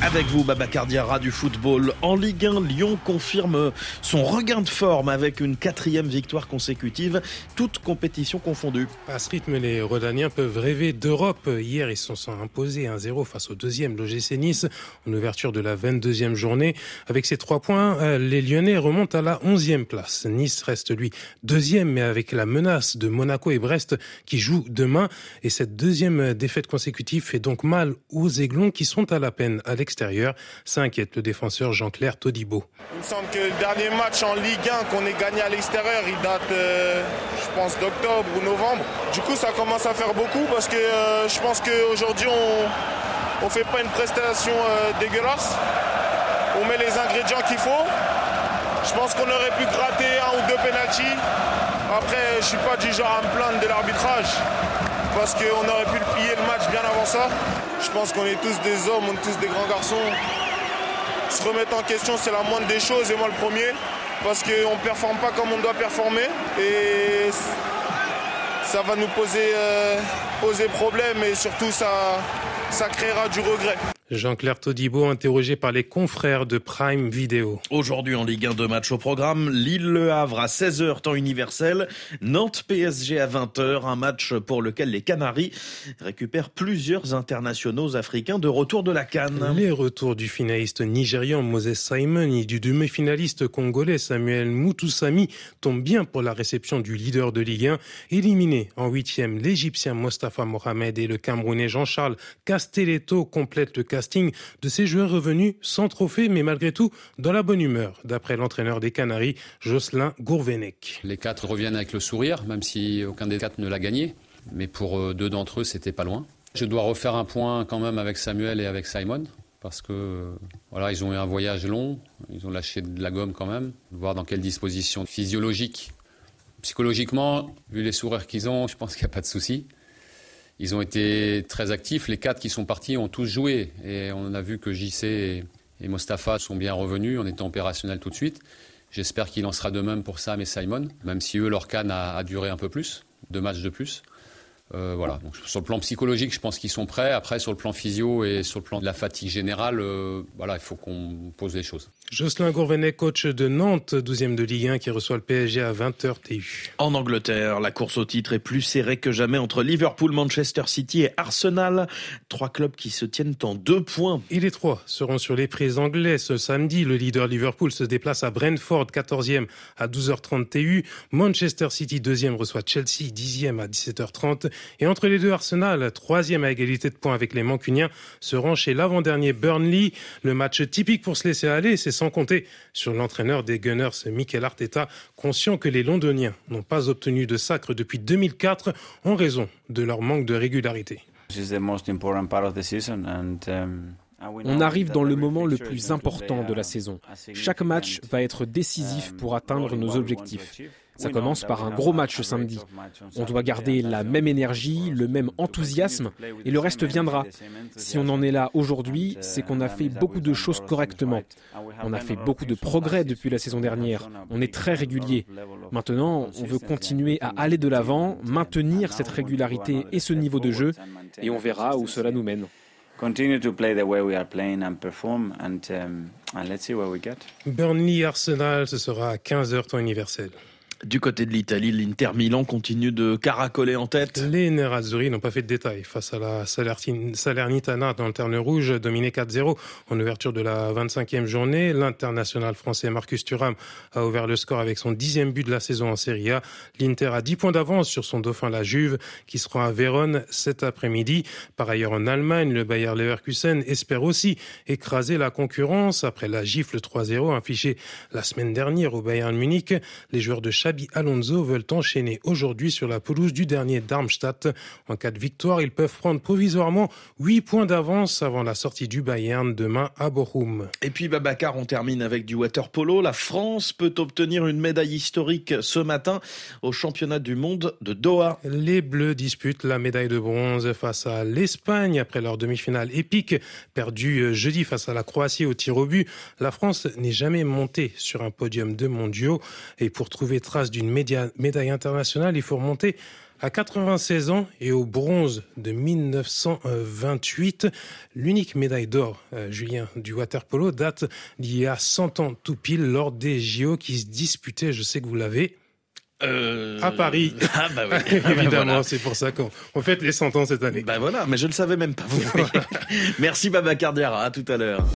Avec vous, Babacar Diarra du football. En Ligue 1, Lyon confirme son regain de forme avec une quatrième victoire consécutive, toute compétition confondue. À ce rythme, les Rodaniens peuvent rêver d'Europe. Hier, ils se sont imposés 1-0 face au deuxième, l'OGC Nice, en ouverture de la 22e journée. Avec ces trois points, euh, les Lyonnais remontent à la 11e place. Nice reste, lui, deuxième, mais avec la menace de Monaco et Brest qui jouent demain. Et cette deuxième défaite consécutive fait donc mal aux Aiglons qui sont à la peine à extérieur. Ça inquiète le défenseur Jean-Claire Todibo. Il me semble que le dernier match en Ligue 1 qu'on ait gagné à l'extérieur, il date, euh, je pense, d'octobre ou novembre. Du coup, ça commence à faire beaucoup parce que euh, je pense qu'aujourd'hui, on ne fait pas une prestation euh, dégueulasse. On met les ingrédients qu'il faut. Je pense qu'on aurait pu gratter un ou deux pénalties. Après, je suis pas du genre à me plaindre de l'arbitrage parce qu'on aurait pu le plier le match bien avant ça. Je pense qu'on est tous des hommes, on est tous des grands garçons. Se remettre en question, c'est la moindre des choses, et moi le premier, parce qu'on ne performe pas comme on doit performer. Et ça va nous poser, euh, poser problème et surtout ça, ça créera du regret. Jean-Claire Todibo, interrogé par les confrères de Prime Video. Aujourd'hui en Ligue 1, deux matchs au programme. Lille-Le Havre à 16h, temps universel. Nantes-PSG à 20h, un match pour lequel les Canaries récupèrent plusieurs internationaux africains de retour de la Cannes. Les retours du finaliste nigérian Moses Simon et du demi-finaliste congolais Samuel Moutoussami tombent bien pour la réception du leader de Ligue 1. Éliminé en huitième, l'Égyptien Mostafa Mohamed et le Camerounais Jean-Charles Castelletto complètent le casting de ces joueurs revenus sans trophée, mais malgré tout dans la bonne humeur, d'après l'entraîneur des Canaries, Jocelyn Gourvenec. Les quatre reviennent avec le sourire, même si aucun des quatre ne l'a gagné. Mais pour euh, deux d'entre eux, c'était pas loin. Je dois refaire un point quand même avec Samuel et avec Simon, parce que voilà, ils ont eu un voyage long, ils ont lâché de la gomme quand même, voir dans quelle disposition physiologique, psychologiquement, vu les sourires qu'ils ont, je pense qu'il n'y a pas de souci. Ils ont été très actifs. Les quatre qui sont partis ont tous joué. Et on a vu que JC et, Mostafa sont bien revenus en étant opérationnels tout de suite. J'espère qu'il en sera de même pour Sam et Simon, même si eux, leur canne a duré un peu plus, deux matchs de plus. Euh, voilà. Donc, sur le plan psychologique, je pense qu'ils sont prêts. Après, sur le plan physio et sur le plan de la fatigue générale, euh, voilà, il faut qu'on pose les choses. Jocelyn Gourvenet, coach de Nantes, 12e de Ligue 1, qui reçoit le PSG à 20h TU. En Angleterre, la course au titre est plus serrée que jamais entre Liverpool, Manchester City et Arsenal. Trois clubs qui se tiennent en deux points. Et les trois seront sur les prises anglais ce samedi. Le leader Liverpool se déplace à Brentford, 14e à 12h30 TU. Manchester City, 2e, reçoit Chelsea, 10e à 17h30. Et entre les deux, Arsenal, troisième à égalité de points avec les Mancuniens, se rend chez l'avant-dernier Burnley. Le match typique pour se laisser aller, c'est sans compter sur l'entraîneur des Gunners, Mikel Arteta, conscient que les Londoniens n'ont pas obtenu de sacre depuis 2004 en raison de leur manque de régularité. On arrive dans le moment le plus important de la saison. Chaque match va être décisif pour atteindre nos objectifs. Ça commence par un gros match samedi. On doit garder la même énergie, le même enthousiasme, et le reste viendra. Si on en est là aujourd'hui, c'est qu'on a fait beaucoup de choses correctement. On a fait beaucoup de progrès depuis la saison dernière. On est très régulier. Maintenant, on veut continuer à aller de l'avant, maintenir cette régularité et ce niveau de jeu, et on verra où cela nous mène. continue to play the way we are playing and perform and, um, and let's see where we get. Burnley Arsenal, ce sera à 15h temps universel. Du côté de l'Italie, l'Inter Milan continue de caracoler en tête. Les Nerazzurri n'ont pas fait de détails face à la Salernitana dans le terne rouge, dominé 4-0 en ouverture de la 25e journée. L'international français Marcus Thuram a ouvert le score avec son dixième but de la saison en Serie A. L'Inter a 10 points d'avance sur son dauphin la Juve, qui sera à Vérone cet après-midi. Par ailleurs, en Allemagne, le Bayer Leverkusen espère aussi écraser la concurrence après la gifle 3-0 affichée la semaine dernière au Bayern Munich. Les joueurs de Xabi Alonso veulent enchaîner aujourd'hui sur la pelouse du dernier Darmstadt. En cas de victoire, ils peuvent prendre provisoirement 8 points d'avance avant la sortie du Bayern demain à Bochum. Et puis Babacar, on termine avec du water polo. La France peut obtenir une médaille historique ce matin au championnat du monde de Doha. Les Bleus disputent la médaille de bronze face à l'Espagne après leur demi-finale épique perdue jeudi face à la Croatie au tir au but. La France n'est jamais montée sur un podium de mondiaux et pour trouver trace d'une médaille internationale, il faut remonter À 96 ans et au bronze de 1928, l'unique médaille d'or, euh, Julien, du waterpolo date d'il y a 100 ans tout pile lors des JO qui se disputaient, je sais que vous l'avez, euh... À Paris. Ah bah oui. Évidemment, c'est pour ça qu'on fête les 100 ans cette année. Bah voilà, mais je ne le savais même pas. Merci Baba Cardiara, à tout à l'heure.